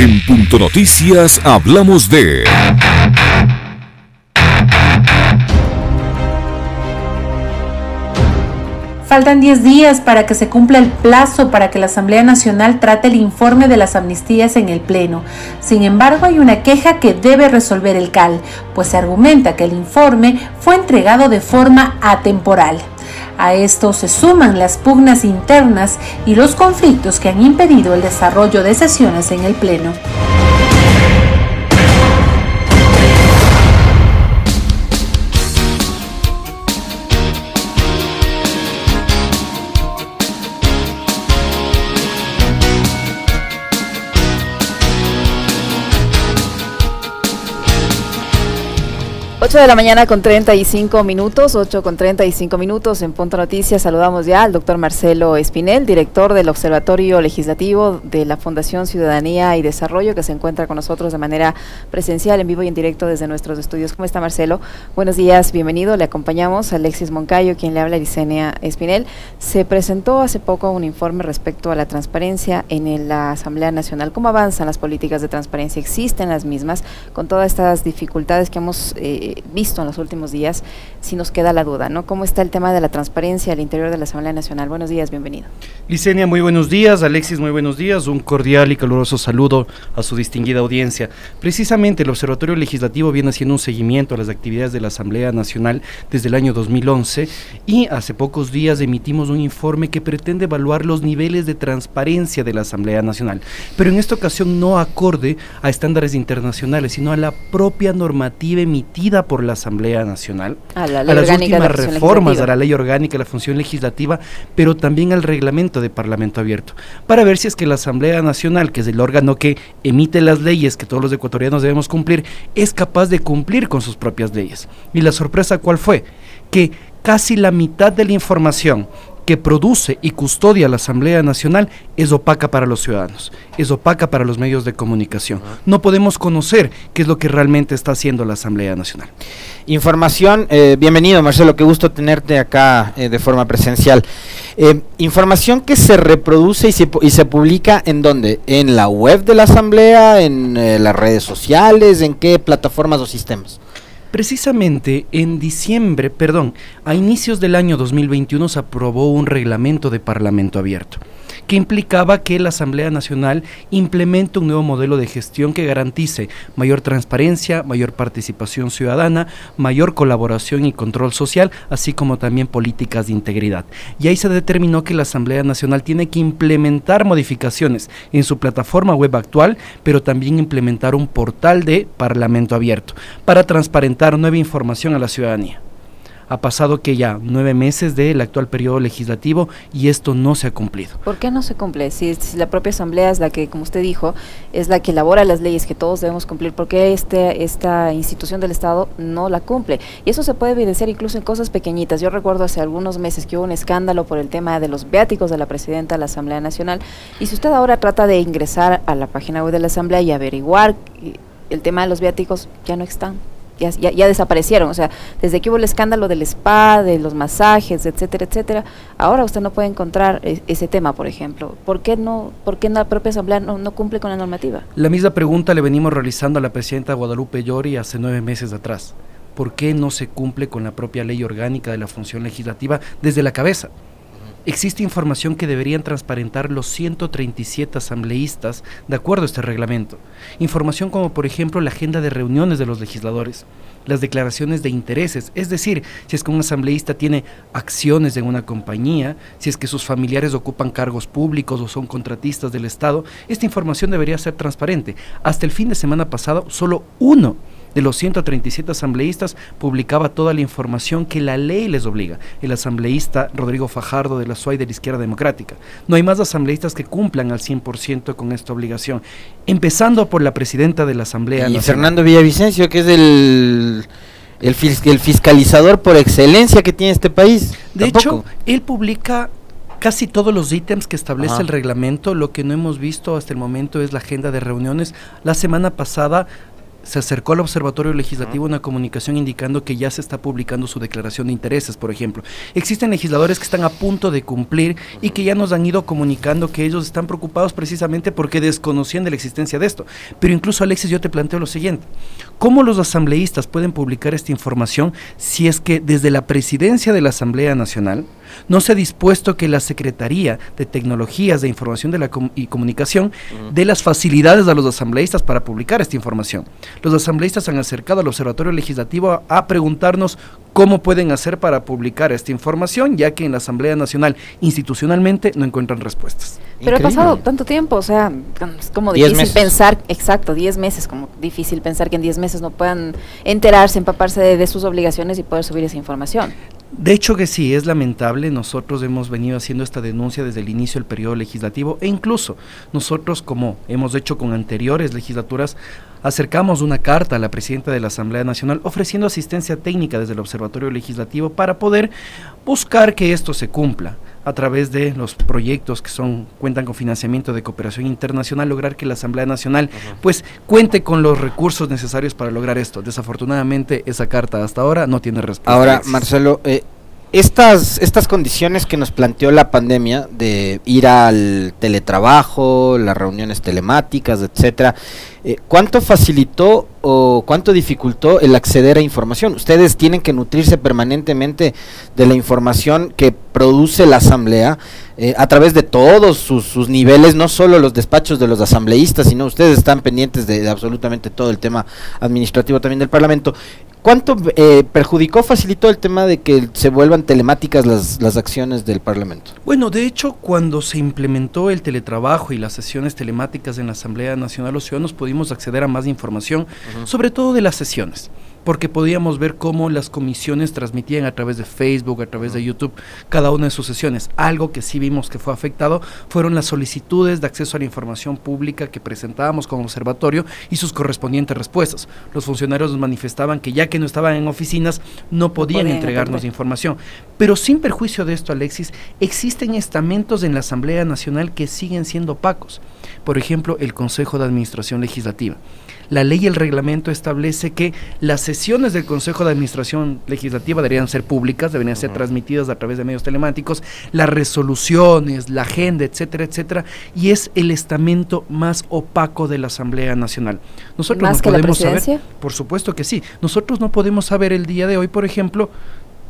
En Punto Noticias hablamos de... Faltan 10 días para que se cumpla el plazo para que la Asamblea Nacional trate el informe de las amnistías en el Pleno. Sin embargo, hay una queja que debe resolver el CAL, pues se argumenta que el informe fue entregado de forma atemporal. A esto se suman las pugnas internas y los conflictos que han impedido el desarrollo de sesiones en el Pleno. 8 de la mañana con 35 minutos, 8 con 35 minutos en Punto Noticias. Saludamos ya al doctor Marcelo Espinel, director del Observatorio Legislativo de la Fundación Ciudadanía y Desarrollo, que se encuentra con nosotros de manera presencial, en vivo y en directo desde nuestros estudios. ¿Cómo está Marcelo? Buenos días, bienvenido. Le acompañamos a Alexis Moncayo, quien le habla Licenia Espinel. Se presentó hace poco un informe respecto a la transparencia en la Asamblea Nacional. ¿Cómo avanzan las políticas de transparencia? ¿Existen las mismas con todas estas dificultades que hemos... Eh, visto en los últimos días, si nos queda la duda, ¿no? ¿Cómo está el tema de la transparencia al interior de la Asamblea Nacional? Buenos días, bienvenido. Licenia, muy buenos días. Alexis, muy buenos días. Un cordial y caluroso saludo a su distinguida audiencia. Precisamente el Observatorio Legislativo viene haciendo un seguimiento a las actividades de la Asamblea Nacional desde el año 2011 y hace pocos días emitimos un informe que pretende evaluar los niveles de transparencia de la Asamblea Nacional, pero en esta ocasión no acorde a estándares internacionales, sino a la propia normativa emitida por la Asamblea Nacional, a, las últimas reformas a la ley orgánica de la función legislativa, pero también al reglamento de Parlamento Abierto, para ver si es que la Asamblea Nacional, que es el órgano que emite las leyes que todos los ecuatorianos debemos cumplir, es capaz de cumplir con sus propias leyes. Y la sorpresa cuál fue? Que casi la mitad de la información que produce y custodia la Asamblea Nacional es opaca para los ciudadanos, es opaca para los medios de comunicación. No podemos conocer qué es lo que realmente está haciendo la Asamblea Nacional. Información, eh, bienvenido Marcelo, qué gusto tenerte acá eh, de forma presencial. Eh, información que se reproduce y se, y se publica en dónde? ¿En la web de la Asamblea? ¿En las redes sociales? ¿En qué plataformas o sistemas? Precisamente en diciembre, perdón, a inicios del año 2021 se aprobó un reglamento de Parlamento abierto que implicaba que la Asamblea Nacional implemente un nuevo modelo de gestión que garantice mayor transparencia, mayor participación ciudadana, mayor colaboración y control social, así como también políticas de integridad. Y ahí se determinó que la Asamblea Nacional tiene que implementar modificaciones en su plataforma web actual, pero también implementar un portal de Parlamento abierto para transparentar nueva información a la ciudadanía ha pasado que ya nueve meses del actual periodo legislativo y esto no se ha cumplido. ¿Por qué no se cumple? Si, la propia Asamblea es la que, como usted dijo, es la que elabora las leyes que todos debemos cumplir, ¿por qué este, esta institución del Estado no la cumple? Y eso se puede evidenciar incluso en cosas pequeñitas. Yo recuerdo hace algunos meses que hubo un escándalo por el tema de los viáticos de la presidenta de la Asamblea Nacional y si usted ahora trata de ingresar a la página web de la Asamblea y averiguar el tema de los viáticos, ya no están ya, desaparecieron. O sea, desde que hubo el escándalo del spa, de los masajes, etcétera, etcétera, ahora usted no puede encontrar e, ese tema, por ejemplo. ¿Por qué, no, por qué la propia Asamblea no, no, cumple con la normativa? La misma pregunta le venimos realizando a la presidenta Guadalupe Llori hace nueve meses atrás. ¿Por qué no se cumple con la propia ley orgánica de la función legislativa desde la cabeza? Existe información que deberían transparentar los 137 asambleístas de acuerdo a este reglamento. Información como por ejemplo la agenda de reuniones de los legisladores, las declaraciones de intereses, es decir, si es que un asambleísta tiene acciones en una compañía, si es que sus familiares ocupan cargos públicos o son contratistas del Estado, esta información debería ser transparente. Hasta el fin de semana pasado, solo uno de los 137 asambleístas publicaba toda la información que la ley les obliga. El asambleísta Rodrigo Fajardo de la SUAY de la Izquierda Democrática. No hay más asambleístas que cumplan al 100% con esta obligación, empezando por la presidenta de la Asamblea. Y Fernando Villavicencio, que es el... El, fiscalizador por excelencia que tiene este país. De hecho, él publica casi todos los ítems que establece el reglamento. Lo que no hemos visto hasta el momento es la agenda de reuniones. La semana pasada se acercó al Observatorio Legislativo una comunicación indicando que ya se está publicando su declaración de intereses, por ejemplo. Existen legisladores que están a punto de cumplir y que ya nos han ido comunicando que ellos están preocupados precisamente porque desconocían de la existencia de esto. Pero incluso, Alexis, yo te planteo lo siguiente. ¿Cómo los asambleístas pueden publicar esta información si es que desde la presidencia de la Asamblea Nacional no se ha dispuesto que la Secretaría de Tecnologías de Información de la y Comunicación dé las facilidades a los asambleístas para publicar esta información? Los asambleístas han acercado al Observatorio Legislativo a, preguntarnos cómo pueden hacer para publicar esta información, ya que en la Asamblea Nacional institucionalmente no encuentran respuestas. Pero ha pasado tanto tiempo, o sea, es como difícil pensar, exacto, 10 meses, como difícil pensar que en 10 meses no puedan enterarse, empaparse de sus obligaciones y poder subir esa información. De hecho que sí, es lamentable. Nosotros hemos venido haciendo esta denuncia desde el inicio del periodo legislativo e incluso nosotros, como hemos hecho con anteriores legislaturas, acercamos una carta a la presidenta de la Asamblea Nacional ofreciendo asistencia técnica desde el Observatorio Legislativo para poder buscar que esto se cumpla a través de los proyectos que son cuentan con financiamiento de cooperación internacional lograr que la Asamblea Nacional pues cuente con los recursos necesarios para lograr esto. Desafortunadamente esa carta hasta ahora no tiene respuesta. Ahora, Marcelo, eh, estas, estas condiciones que nos planteó la pandemia de ir al teletrabajo, las reuniones telemáticas, etcétera, eh, ¿cuánto facilitó o cuánto dificultó el acceder a información? Ustedes tienen que nutrirse permanentemente de la información que produce la asamblea eh, a través de todos sus, niveles, no solo los despachos de los asambleístas, sino ustedes están pendientes de, de absolutamente todo el tema administrativo también del Parlamento. ¿Cuánto eh, perjudicó, facilitó el tema de que se vuelvan telemáticas las, las acciones del Parlamento? Bueno, de hecho, cuando se implementó el teletrabajo y las sesiones telemáticas en la Asamblea Nacional, los ciudadanos pudimos acceder a más información, sobre todo de las sesiones porque podíamos ver cómo las comisiones transmitían a través de Facebook, a través de YouTube, cada una de sus sesiones. Algo que sí vimos que fue afectado fueron las solicitudes de acceso a la información pública que presentábamos como observatorio y sus correspondientes respuestas. Los funcionarios nos manifestaban que ya que no estaban en oficinas, no podían, entregarnos información. Pero sin perjuicio de esto, Alexis, existen estamentos en la Asamblea Nacional que siguen siendo opacos. Por ejemplo, el Consejo de Administración Legislativa la ley y el reglamento establece que las sesiones del Consejo de Administración Legislativa deberían ser públicas, deberían ser transmitidas a través de medios telemáticos, las resoluciones, la agenda, etcétera, etcétera, y es el estamento más opaco de la Asamblea Nacional. Nosotros ¿Más no que podemos la saber, por supuesto que sí. Nosotros no podemos saber el día de hoy, por ejemplo,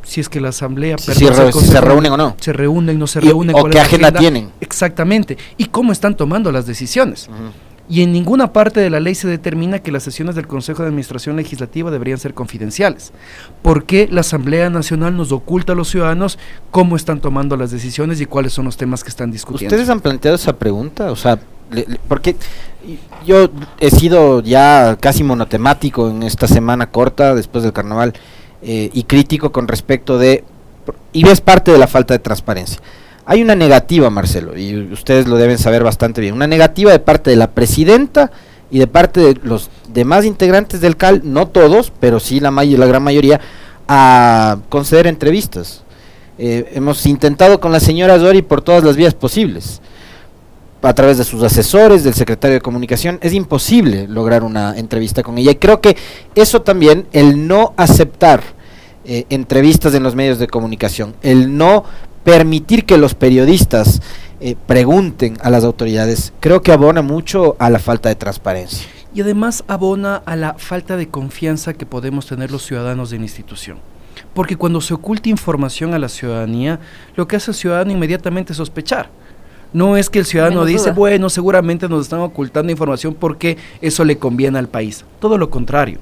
si es que la asamblea si, se reúnen o no. se reúnen no se reúnen o qué agenda, tienen. Exactamente. Y cómo están tomando las decisiones y en ninguna parte de la ley se determina que las sesiones del Consejo de Administración Legislativa deberían ser confidenciales. ¿Por qué la Asamblea Nacional nos oculta a los ciudadanos cómo están tomando las decisiones y cuáles son los temas que están discutiendo? ¿Ustedes han planteado esa pregunta? O sea, porque yo he sido ya casi monotemático en esta semana corta después del carnaval eh, y crítico con respecto de, y es parte de la falta de transparencia hay una negativa, Marcelo, y ustedes lo deben saber bastante bien, una negativa de parte de la presidenta y de parte de los demás integrantes del CAL, no todos, pero sí la, la gran mayoría, a conceder entrevistas. Eh, hemos intentado con la señora Zori por todas las vías posibles, a través de sus asesores, del secretario de comunicación, es imposible lograr una entrevista con ella. Y creo que eso también, el no aceptar eh, entrevistas en los medios de comunicación, el no permitir que los periodistas eh, pregunten a las autoridades, creo que abona mucho a la falta de transparencia. Y además abona a la falta de confianza que podemos tener los ciudadanos de la institución. Porque cuando se oculta información a la ciudadanía, lo que hace el ciudadano inmediatamente es sospechar. No es que el ciudadano dice, bueno, seguramente nos están ocultando información porque eso le conviene al país. Todo lo contrario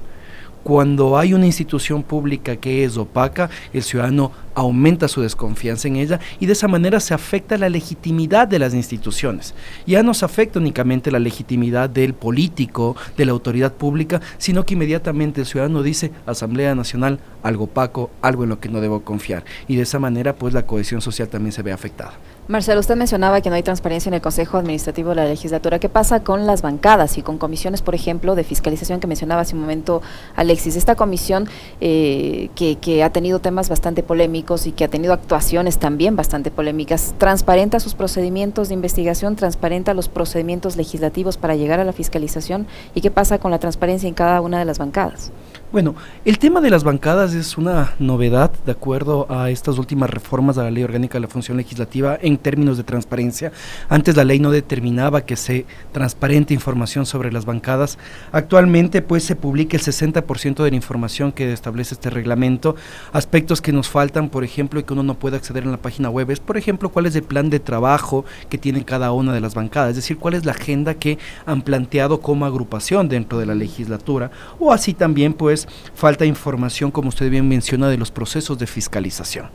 cuando hay una institución pública que es opaca, el ciudadano aumenta su desconfianza en ella y de esa manera se afecta la legitimidad de las instituciones. Ya no se afecta únicamente la legitimidad del político, de la autoridad pública, sino que inmediatamente el ciudadano dice, Asamblea Nacional, algo opaco, algo en lo que no debo confiar. Y de esa manera, pues la cohesión social también se ve afectada. Marcelo, usted mencionaba que no hay transparencia en el Consejo Administrativo de la Legislatura. ¿Qué pasa con las bancadas y con comisiones, por ejemplo, de fiscalización que mencionaba hace un momento Alexis? Esta comisión eh, que, ha tenido temas bastante polémicos y que ha tenido actuaciones también bastante polémicas, ¿transparenta sus procedimientos de investigación? ¿Transparenta los procedimientos legislativos para llegar a la fiscalización? ¿Y qué pasa con la transparencia en cada una de las bancadas? Bueno, el tema de las bancadas es una novedad de acuerdo a estas últimas reformas a la Ley Orgánica de la Función Legislativa en términos de transparencia. Antes la ley no determinaba que se transparente información sobre las bancadas. Actualmente pues se publica el 60% de la información que establece este reglamento. Aspectos que nos faltan, por ejemplo, y que uno no puede acceder en la página web es, por ejemplo, cuál es el plan de trabajo que tiene cada una de las bancadas, es decir, cuál es la agenda que han planteado como agrupación dentro de la legislatura o así también pues falta información, como usted bien menciona, de los procesos de fiscalización.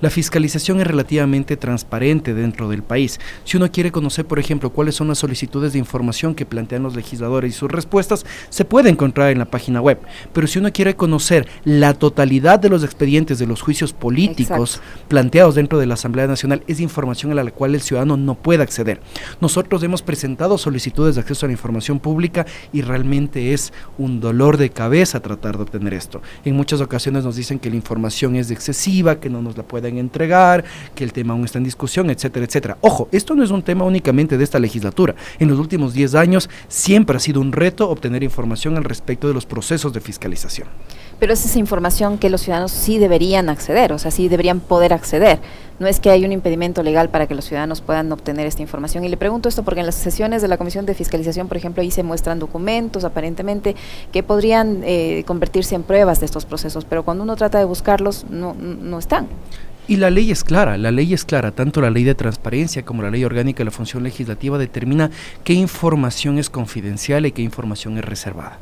La fiscalización es relativamente transparente dentro del país. Si uno quiere conocer, por ejemplo, cuáles son las solicitudes de información que plantean los legisladores y sus respuestas, se puede encontrar en la página web. Pero si uno quiere conocer la totalidad de los expedientes de los juicios políticos planteados dentro de la Asamblea Nacional, es información a la cual el ciudadano no puede acceder. Nosotros hemos presentado solicitudes de acceso a la información pública y realmente es un dolor de cabeza tratar de obtener esto. En muchas ocasiones nos dicen que la información es excesiva, que no nos la entregar, que el tema aún está en discusión, etcétera, etcétera. Ojo, esto no es un tema únicamente de esta legislatura. En los últimos 10 años siempre ha sido un reto obtener información al respecto de los procesos de fiscalización. Pero es esa información que los ciudadanos sí deberían acceder, o sea, sí deberían poder acceder. No es que hay un impedimento legal para que los ciudadanos puedan obtener esta información. Y le pregunto esto porque en las sesiones de la Comisión de Fiscalización, por ejemplo, ahí se muestran documentos aparentemente que podrían eh, convertirse en pruebas de estos procesos, pero cuando uno trata de buscarlos, no, no están. Y la ley es clara, la ley es clara, tanto la ley de transparencia como la ley orgánica de la función legislativa determina qué información es confidencial y qué información es reservada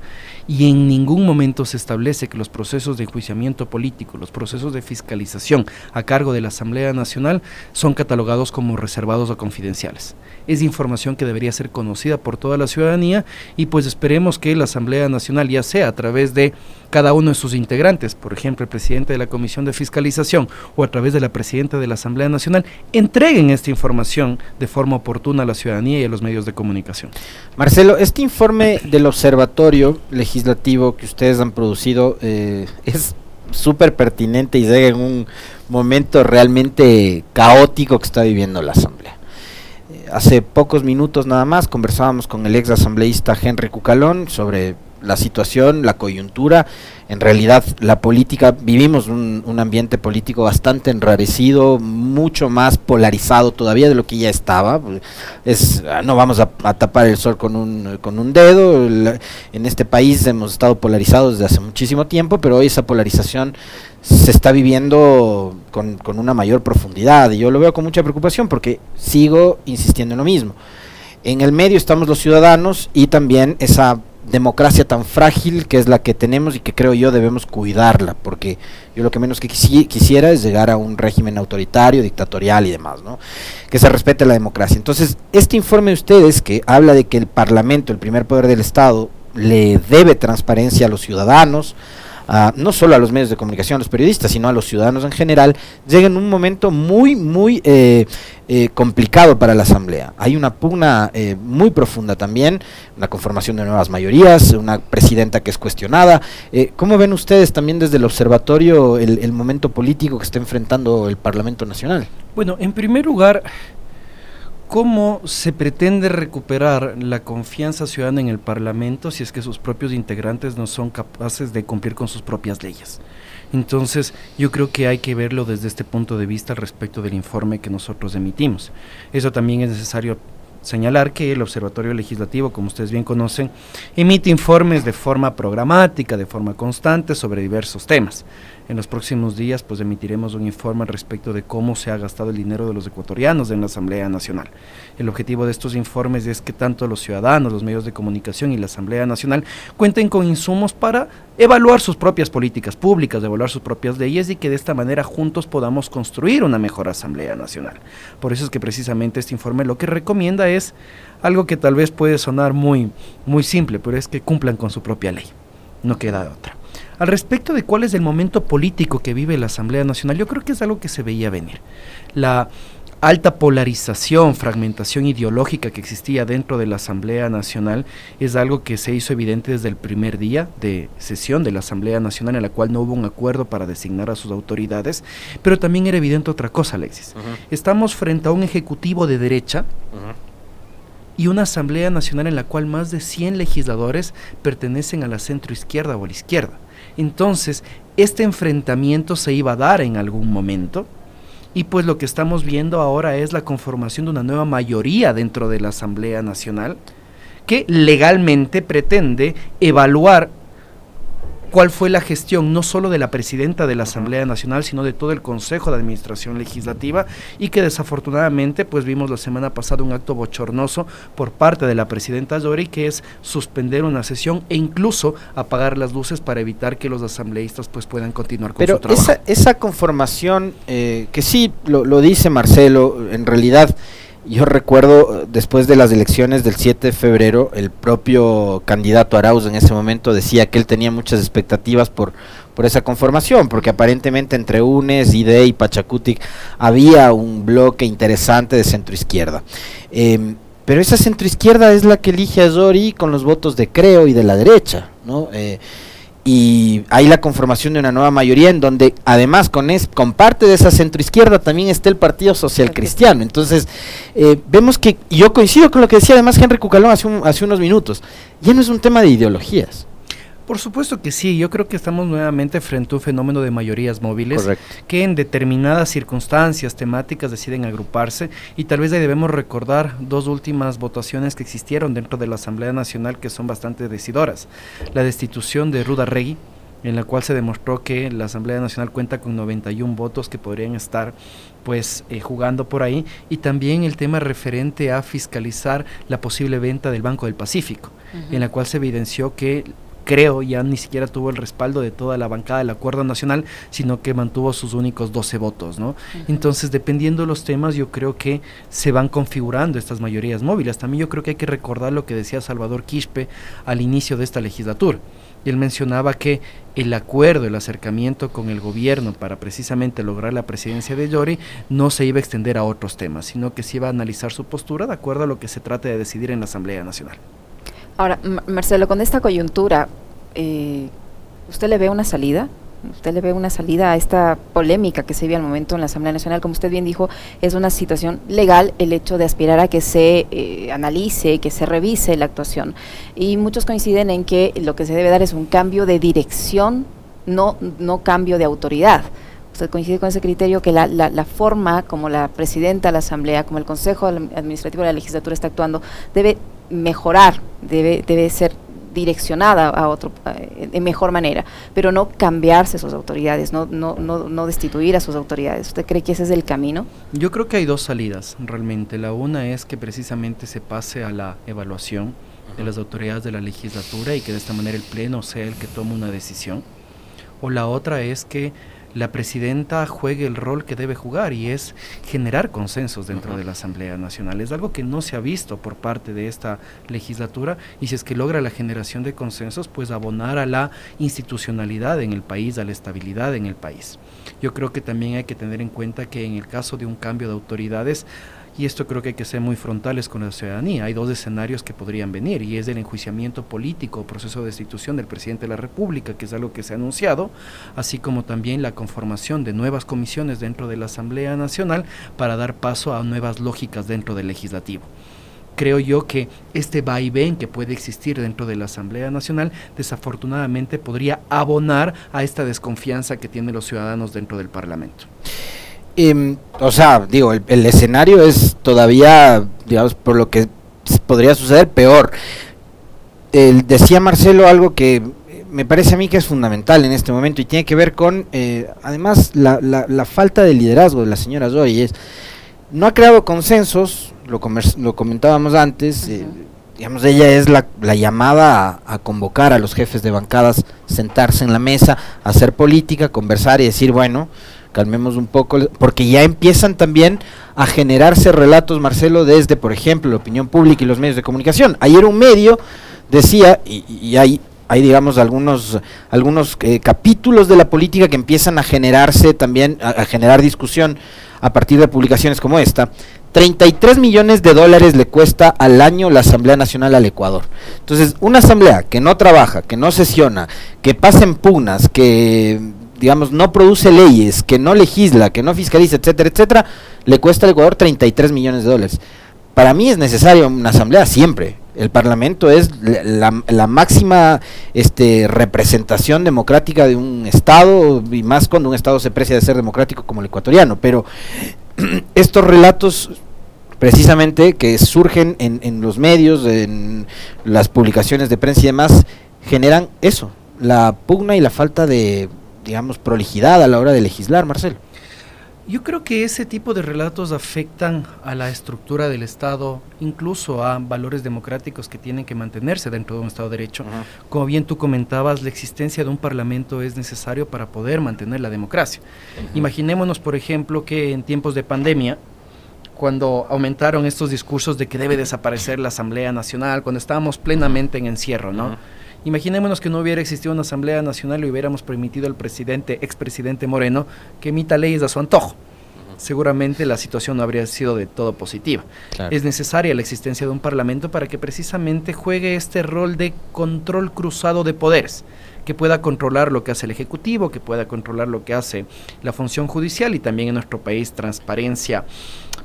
y en ningún momento se establece que los procesos de enjuiciamiento político, los procesos de fiscalización a cargo de la Asamblea Nacional son catalogados como reservados o confidenciales. Es información que debería ser conocida por toda la ciudadanía y pues esperemos que la Asamblea Nacional, ya sea a través de cada uno de sus integrantes, por ejemplo el presidente de la Comisión de Fiscalización o a través de la presidenta de la Asamblea Nacional, entreguen esta información de forma oportuna a la ciudadanía y a los medios de comunicación. Marcelo, este informe del Observatorio Legislativo que ustedes han producido eh, es súper pertinente y llega en un momento realmente caótico que está viviendo la Asamblea. Eh, hace pocos minutos nada más conversábamos con el ex asambleísta Henry Cucalón sobre la situación, la coyuntura, en realidad la política, vivimos un, ambiente político bastante enrarecido, mucho más polarizado todavía de lo que ya estaba. Es, no vamos a, tapar el sol con un, con un dedo, en este país hemos estado polarizados desde hace muchísimo tiempo, pero hoy esa polarización se está viviendo con, con una mayor profundidad y yo lo veo con mucha preocupación porque sigo insistiendo en lo mismo. En el medio estamos los ciudadanos y también esa democracia tan frágil que es la que tenemos y que creo yo debemos cuidarla, porque yo lo que menos que quisiera es llegar a un régimen autoritario, dictatorial y demás, ¿no? Que se respete la democracia. Entonces, este informe de ustedes que habla de que el Parlamento, el primer poder del Estado, le debe transparencia a los ciudadanos, no solo a los medios de comunicación, a los periodistas, sino a los ciudadanos en general, llega en un momento muy, muy eh, eh, complicado para la Asamblea. Hay una pugna eh, muy profunda también, una conformación de nuevas mayorías, una presidenta que es cuestionada. ¿Cómo ven ustedes también desde el observatorio el, el momento político que está enfrentando el Parlamento Nacional? Bueno, en primer lugar, ¿Cómo se pretende recuperar la confianza ciudadana en el Parlamento si es que sus propios integrantes no son capaces de cumplir con sus propias leyes? Entonces, yo creo que hay que verlo desde este punto de vista respecto del informe que nosotros emitimos. Eso también es necesario señalar que el Observatorio Legislativo, como ustedes bien conocen, emite informes de forma programática, de forma constante sobre diversos temas. En los próximos días pues emitiremos un informe respecto de cómo se ha gastado el dinero de los ecuatorianos en la Asamblea Nacional. El objetivo de estos informes es que tanto los ciudadanos, los medios de comunicación y la Asamblea Nacional cuenten con insumos para evaluar sus propias políticas públicas, evaluar sus propias leyes y que de esta manera juntos podamos construir una mejor Asamblea Nacional. Por eso es que precisamente este informe lo que recomienda es algo que tal vez puede sonar muy, muy simple, pero es que cumplan con su propia ley. No queda otra. Al respecto de cuál es el momento político que vive la Asamblea Nacional, yo creo que es algo que se veía venir. La alta polarización, fragmentación ideológica que existía dentro de la Asamblea Nacional es algo que se hizo evidente desde el primer día de sesión de la Asamblea Nacional en la cual no hubo un acuerdo para designar a sus autoridades, pero también era evidente otra cosa, Alexis. Estamos frente a un ejecutivo de derecha y una Asamblea Nacional en la cual más de 100 legisladores pertenecen a la centro izquierda o a la izquierda. Entonces, este enfrentamiento se iba a dar en algún momento y pues lo que estamos viendo ahora es la conformación de una nueva mayoría dentro de la Asamblea Nacional que legalmente pretende evaluar cuál fue la gestión no solo de la presidenta de la Asamblea Nacional, sino de todo el Consejo de Administración Legislativa y que desafortunadamente pues vimos la semana pasada un acto bochornoso por parte de la presidenta Dori que es suspender una sesión e incluso apagar las luces para evitar que los asambleístas pues puedan continuar con su trabajo. Esa, esa conformación eh, que sí lo, lo dice Marcelo, en realidad yo recuerdo, eh, después de las elecciones del 7 de febrero, el propio candidato Arauz en ese momento decía que él tenía muchas expectativas por, por esa conformación, porque aparentemente entre UNES, IDE y Pachacutic había un bloque interesante de centroizquierda. Eh, pero esa centroizquierda es la que elige a Zori con los votos de Creo y de la derecha, ¿no? Eh, y hay la conformación de una nueva mayoría en donde además con, es, con parte de esa centroizquierda también está el Partido Social Cristiano. Entonces, eh, vemos que, y yo coincido con lo que decía además Henry Cucalón hace, un, hace unos minutos, ya no es un tema de ideologías. Por supuesto que sí, yo creo que estamos nuevamente frente a un fenómeno de mayorías móviles Correcto. que en determinadas circunstancias temáticas deciden agruparse y tal vez ahí debemos recordar dos últimas votaciones que existieron dentro de la Asamblea Nacional que son bastante decidoras. La destitución de Ruda Regui, en la cual se demostró que la Asamblea Nacional cuenta con 91 votos que podrían estar pues eh, jugando por ahí y también el tema referente a fiscalizar la posible venta del Banco del Pacífico, uh -huh. en la cual se evidenció que creo ya ni siquiera tuvo el respaldo de toda la bancada del acuerdo nacional, sino que mantuvo sus únicos 12 votos, ¿no? Uh -huh. Entonces, dependiendo de los temas, yo creo que se van configurando estas mayorías móviles. También yo creo que hay que recordar lo que decía Salvador Quispe al inicio de esta legislatura. Él mencionaba que el acuerdo, el acercamiento con el gobierno para precisamente lograr la presidencia de Llori no se iba a extender a otros temas, sino que se iba a analizar su postura de acuerdo a lo que se trate de decidir en la Asamblea Nacional. Ahora, Marcelo, con esta coyuntura, eh, ¿usted le ve una salida? ¿Usted le ve una salida a esta polémica que se vive al momento en la Asamblea Nacional? Como usted bien dijo, es una situación legal el hecho de aspirar a que se eh, analice, que se revise la actuación. Y muchos coinciden en que lo que se debe dar es un cambio de dirección, no, no cambio de autoridad. ¿Usted coincide con ese criterio que la, la, la, forma como la presidenta de la Asamblea, como el Consejo Administrativo de la Legislatura está actuando, debe mejorar, debe, debe ser direccionada a otro de mejor manera, pero no cambiarse sus autoridades, no, no, no, no destituir a sus autoridades. ¿Usted cree que ese es el camino? Yo creo que hay dos salidas realmente. La una es que precisamente se pase a la evaluación de las autoridades de la legislatura y que de esta manera el Pleno sea el que tome una decisión. O la otra es que la presidenta juegue el rol que debe jugar y es generar consensos dentro uh -huh. de la Asamblea Nacional. Es algo que no se ha visto por parte de esta legislatura y si es que logra la generación de consensos, pues abonar a la institucionalidad en el país, a la estabilidad en el país. Yo creo que también hay que tener en cuenta que en el caso de un cambio de autoridades, y esto creo que hay que ser muy frontales con la ciudadanía. Hay dos escenarios que podrían venir y es el enjuiciamiento político, proceso de destitución del presidente de la República, que es algo que se ha anunciado, así como también la conformación de nuevas comisiones dentro de la Asamblea Nacional para dar paso a nuevas lógicas dentro del legislativo creo yo que este vaivén que puede existir dentro de la Asamblea Nacional desafortunadamente podría abonar a esta desconfianza que tienen los ciudadanos dentro del Parlamento. Eh, o sea, digo, el, el, escenario es todavía, digamos, por lo que podría suceder, peor. El, decía Marcelo algo que me parece a mí que es fundamental en este momento y tiene que ver con, eh, además, la, la, la, falta de liderazgo de la señora Zoe. Es, no ha creado consensos, lo, lo comentábamos antes, uh -huh. eh, digamos, ella es la, la llamada a, a, convocar a los jefes de bancadas, sentarse en la mesa, hacer política, conversar y decir, bueno, calmemos un poco, porque ya empiezan también a generarse relatos, Marcelo, desde, por ejemplo, la opinión pública y los medios de comunicación. Ayer un medio decía, y, hay hay digamos algunos algunos eh, capítulos de la política que empiezan a generarse también a, a, generar discusión a partir de publicaciones como esta 33 millones de dólares le cuesta al año la Asamblea Nacional al Ecuador entonces una asamblea que no trabaja que no sesiona que pasa en pugnas que digamos no produce leyes que no legisla que no fiscaliza etcétera etcétera le cuesta al Ecuador 33 millones de dólares para mí es necesario una asamblea siempre el Parlamento es la, la, máxima este, representación democrática de un Estado, y más cuando un Estado se precia de ser democrático como el ecuatoriano. Pero estos relatos, precisamente, que surgen en, en los medios, en las publicaciones de prensa y demás, generan eso, la pugna y la falta de, digamos, prolijidad a la hora de legislar, Marcelo. Yo creo que ese tipo de relatos afectan a la estructura del Estado, incluso a valores democráticos que tienen que mantenerse dentro de un Estado de Derecho. Uh -huh. Como bien tú comentabas, la existencia de un Parlamento es necesario para poder mantener la democracia. Uh -huh. Imaginémonos, por ejemplo, que en tiempos de pandemia, cuando aumentaron estos discursos de que debe desaparecer la Asamblea Nacional, cuando estábamos plenamente en encierro, ¿no? Uh -huh. Imaginémonos que no hubiera existido una Asamblea Nacional y hubiéramos permitido al presidente, expresidente Moreno, que emita leyes a su antojo. Seguramente la situación no habría sido de todo positiva. Claro. Es necesaria la existencia de un Parlamento para que precisamente juegue este rol de control cruzado de poderes que pueda controlar lo que hace el Ejecutivo, que pueda controlar lo que hace la función judicial y también en nuestro país transparencia,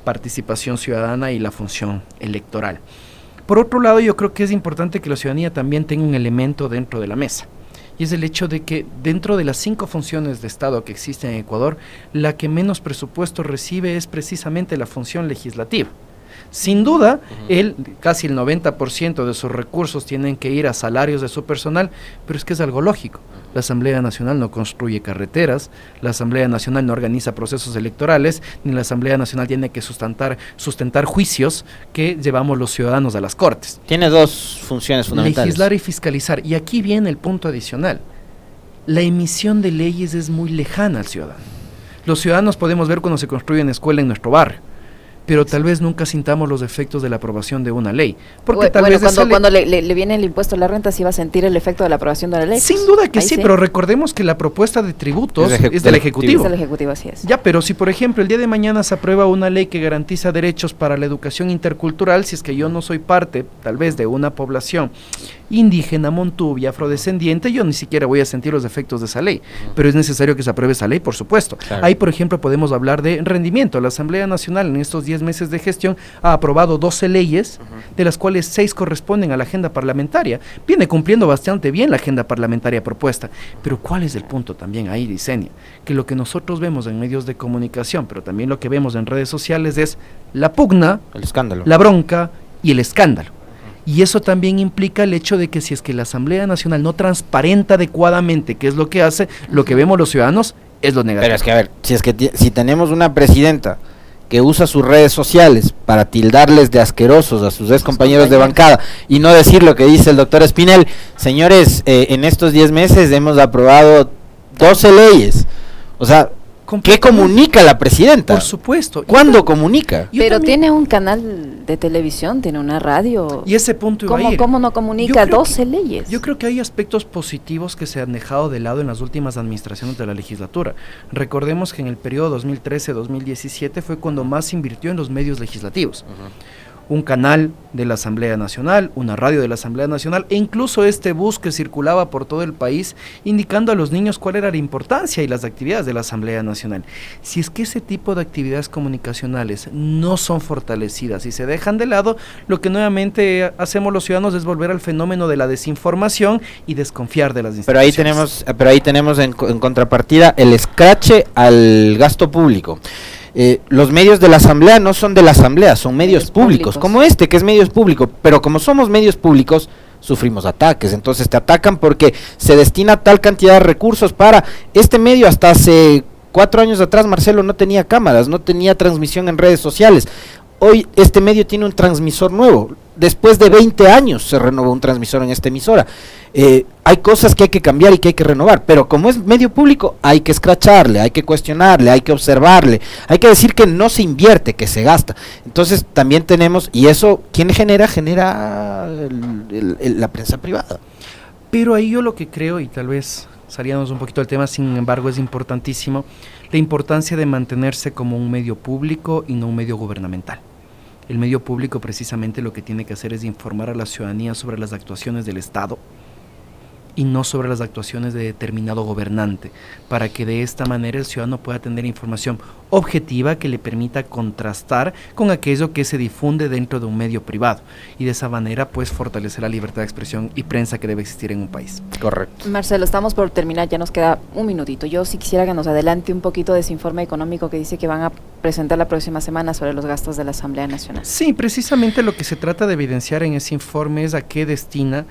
participación ciudadana y la función electoral. Por otro lado, yo creo que es importante que la ciudadanía también tenga un elemento dentro de la mesa. Y es el hecho de que dentro de las cinco funciones de Estado que existen en Ecuador, la que menos presupuesto recibe es precisamente la función legislativa. Sin duda, uh -huh. él, casi el 90% de sus recursos tienen que ir a salarios de su personal, pero es que es algo lógico. La Asamblea Nacional no construye carreteras, la Asamblea Nacional no organiza procesos electorales, ni la Asamblea Nacional tiene que sustentar, sustentar juicios que llevamos los ciudadanos a las cortes. Tiene dos funciones fundamentales. Legislar y fiscalizar. Y aquí viene el punto adicional. La emisión de leyes es muy lejana al ciudadano. Los ciudadanos podemos ver cuando se construye una escuela en nuestro barrio pero tal vez nunca sintamos los efectos de la aprobación de una ley. Porque tal bueno, vez cuando, cuando le, le, le, viene el impuesto a la renta, sí va a sentir el efecto de la aprobación de la ley. Sin duda que sí, sí, pero recordemos que la propuesta de tributos es, es del Ejecutivo. Es del Ejecutivo, así es. Ya, pero si por ejemplo el día de mañana se aprueba una ley que garantiza derechos para la educación intercultural, si es que yo no soy parte, tal vez, de una población indígena, montubia, afrodescendiente, yo ni siquiera voy a sentir los efectos de esa ley. Pero es necesario que se apruebe esa ley, por supuesto. Claro. Ahí, por ejemplo, podemos hablar de rendimiento. La Asamblea Nacional en estos 10 meses de gestión ha aprobado 12 leyes, uh -huh. de las cuales 6 corresponden a la agenda parlamentaria. Viene cumpliendo bastante bien la agenda parlamentaria propuesta. Pero ¿cuál es el punto también ahí, Dicenia? Que lo que nosotros vemos en medios de comunicación, pero también lo que vemos en redes sociales es la pugna, el escándalo, la bronca y el escándalo. Y eso también implica el hecho de que si es que la Asamblea Nacional no transparenta adecuadamente qué es lo que hace, lo que vemos los ciudadanos es lo negativo. Pero es que a ver, si es que si tenemos una presidenta que usa sus redes sociales para tildarles de asquerosos a sus ex compañeros de bancada y no decir lo que dice el doctor Espinel, señores, eh, en estos 10 meses hemos aprobado 12 leyes. O sea, ¿Qué comunica la presidenta? Por supuesto. ¿Cuándo yo, comunica? Pero también, tiene un canal de televisión, tiene una radio. Y ese punto iba ¿Cómo, a ir. ¿Cómo no comunica 12 que, leyes? Yo creo que hay aspectos positivos que se han dejado de lado en las últimas administraciones de la legislatura. Recordemos que en el periodo 2013-2017 fue cuando más invirtió en los medios legislativos. Uh -huh un canal de la Asamblea Nacional, una radio de la Asamblea Nacional e incluso este bus que circulaba por todo el país indicando a los niños cuál era la importancia y las actividades de la Asamblea Nacional. Si es que ese tipo de actividades comunicacionales no son fortalecidas y se dejan de lado, lo que nuevamente hacemos los ciudadanos es volver al fenómeno de la desinformación y desconfiar de las instituciones. Pero ahí tenemos, pero ahí tenemos en, en contrapartida el escrache al gasto público. Eh, los medios de la asamblea no son de la asamblea, son medios, medios públicos, públicos, como este que es medios públicos, pero como somos medios públicos, sufrimos ataques, entonces te atacan porque se destina tal cantidad de recursos para este medio. Hasta hace cuatro años atrás Marcelo no tenía cámaras, no tenía transmisión en redes sociales, hoy este medio tiene un transmisor nuevo, después de 20 años se renovó un transmisor en esta emisora. Eh, hay cosas que hay que cambiar y que hay que renovar, pero como es medio público, hay que escracharle, hay que cuestionarle, hay que observarle, hay que decir que no se invierte, que se gasta. Entonces también tenemos, y eso, ¿quién genera? Genera el, la prensa privada. Pero ahí yo lo que creo, y tal vez salíamos un poquito del tema, sin embargo es importantísimo, la importancia de mantenerse como un medio público y no un medio gubernamental. El medio público precisamente lo que tiene que hacer es informar a la ciudadanía sobre las actuaciones del Estado, y no sobre las actuaciones de determinado gobernante, para que de esta manera el ciudadano pueda tener información objetiva que le permita contrastar con aquello que se difunde dentro de un medio privado y de esa manera pues fortalecer la libertad de expresión y prensa que debe existir en un país. Correcto. Marcelo, estamos por terminar, ya nos queda un minutito. Yo sí quisiera que nos adelante un poquito de ese informe económico que dice que van a presentar la próxima semana sobre los gastos de la Asamblea Nacional. Sí, precisamente lo que se trata de evidenciar en ese informe es a qué destina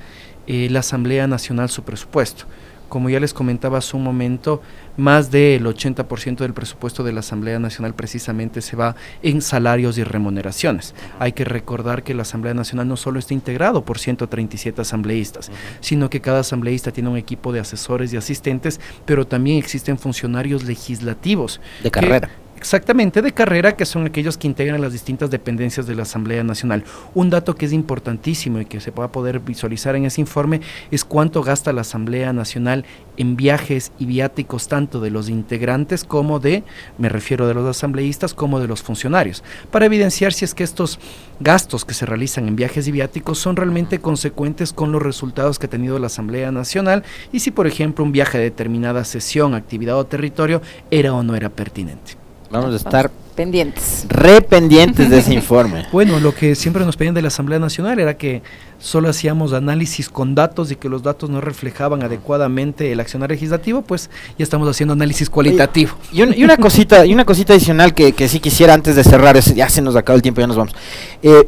eh, la Asamblea Nacional su presupuesto. Como ya les comentaba hace un momento, más del 80% del presupuesto de la Asamblea Nacional precisamente se va en salarios y remuneraciones. Hay que recordar que la Asamblea Nacional no solo está integrado por 137 asambleístas, sino que cada asambleísta tiene un equipo de asesores y asistentes, pero también existen funcionarios legislativos. De carrera. Exactamente, de carrera, que son aquellos que integran las distintas dependencias de la Asamblea Nacional. Un dato que es importantísimo y que se va a poder visualizar en ese informe es cuánto gasta la Asamblea Nacional en viajes y viáticos tanto de los integrantes como de, me refiero de los asambleístas, como de los funcionarios, para evidenciar si es que estos gastos que se realizan en viajes y viáticos son realmente consecuentes con los resultados que ha tenido la Asamblea Nacional y si, por ejemplo, un viaje a determinada sesión, actividad o territorio era o no era pertinente. Vamos a estar pendientes. Re pendientes de ese informe. Bueno, lo que siempre nos pedían de la Asamblea Nacional era que solo hacíamos análisis con datos y que los datos no reflejaban adecuadamente el accionar legislativo, pues ya estamos haciendo análisis cualitativo. Y, una cosita, y una cosita adicional que, que sí quisiera antes de cerrar, ya se nos acabó el tiempo, ya nos vamos. Eh,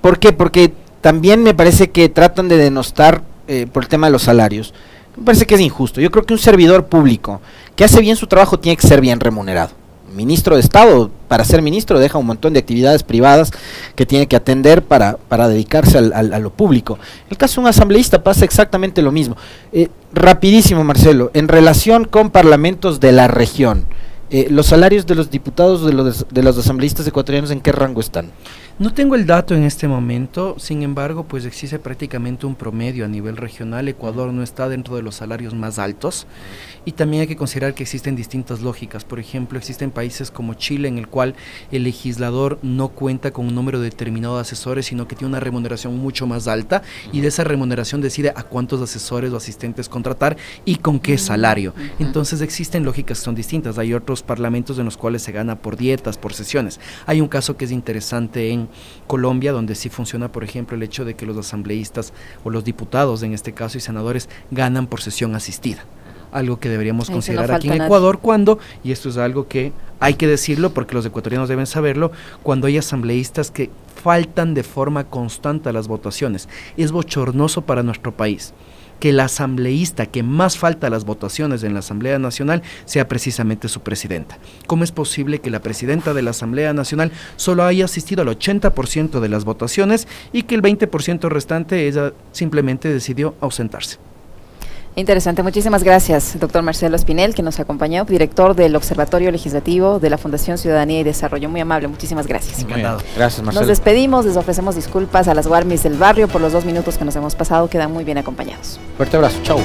¿Por qué? Porque también me parece que tratan de denostar eh, por el tema de los salarios. Me parece que es injusto. Yo creo que un servidor público que hace bien su trabajo tiene que ser bien remunerado ministro de Estado, para ser ministro, deja un montón de actividades privadas que tiene que atender para, para dedicarse al, a lo público. En el caso de un asambleísta pasa exactamente lo mismo. Eh, rapidísimo, Marcelo, en relación con parlamentos de la región, eh, ¿los salarios de los diputados de los, de los asambleístas ecuatorianos en qué rango están? No tengo el dato en este momento, sin embargo, pues existe prácticamente un promedio a nivel regional. Ecuador no está dentro de los salarios más altos y también hay que considerar que existen distintas lógicas. Por ejemplo, existen países como Chile en el cual el legislador no cuenta con un número determinado de asesores, sino que tiene una remuneración mucho más alta y de esa remuneración decide a cuántos asesores o asistentes contratar y con qué salario. Entonces existen lógicas que son distintas. Hay otros parlamentos en los cuales se gana por dietas, por sesiones. Hay un caso que es interesante en Colombia, donde sí funciona, por ejemplo, el hecho de que los asambleístas o los diputados, en este caso, y senadores, ganan por sesión asistida algo que deberíamos considerar aquí en Ecuador cuando, y esto es algo que hay que decirlo porque los ecuatorianos deben saberlo, cuando hay asambleístas que faltan de forma constante a las votaciones. Es bochornoso para nuestro país que el asambleísta que más falta a las votaciones en la Asamblea Nacional sea precisamente su presidenta. ¿Cómo es posible que la presidenta de la Asamblea Nacional solo haya asistido al 80% de las votaciones y que el 20% restante ella simplemente decidió ausentarse? Interesante, muchísimas gracias, doctor Marcelo Espinel, que nos acompañó, director del Observatorio Legislativo de la Fundación Ciudadanía y Desarrollo. Muy amable, muchísimas gracias. Encantado. Gracias, Marcelo. Nos despedimos, les ofrecemos disculpas a las Guarmis del barrio por los dos minutos que nos hemos pasado, quedan muy bien acompañados. Fuerte abrazo, chau.